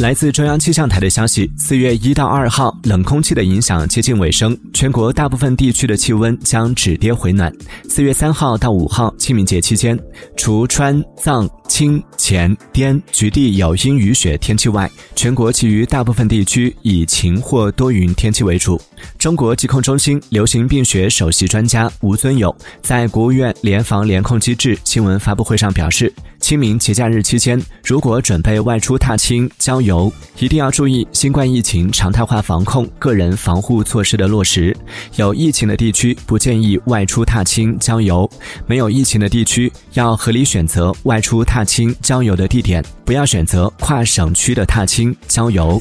来自中央气象台的消息，四月一到二号，冷空气的影响接近尾声，全国大部分地区的气温将止跌回暖。四月三号到五号，清明节期间，除川藏。青、黔、滇局地有阴雨雪天气外，全国其余大部分地区以晴或多云天气为主。中国疾控中心流行病学首席专家吴尊友在国务院联防联控机制新闻发布会上表示，清明节假日期间，如果准备外出踏青郊游，一定要注意新冠疫情常态化防控、个人防护措施的落实。有疫情的地区不建议外出踏青郊游，没有疫情的地区要合理选择外出踏。青郊游的地点，不要选择跨省区的踏青郊游。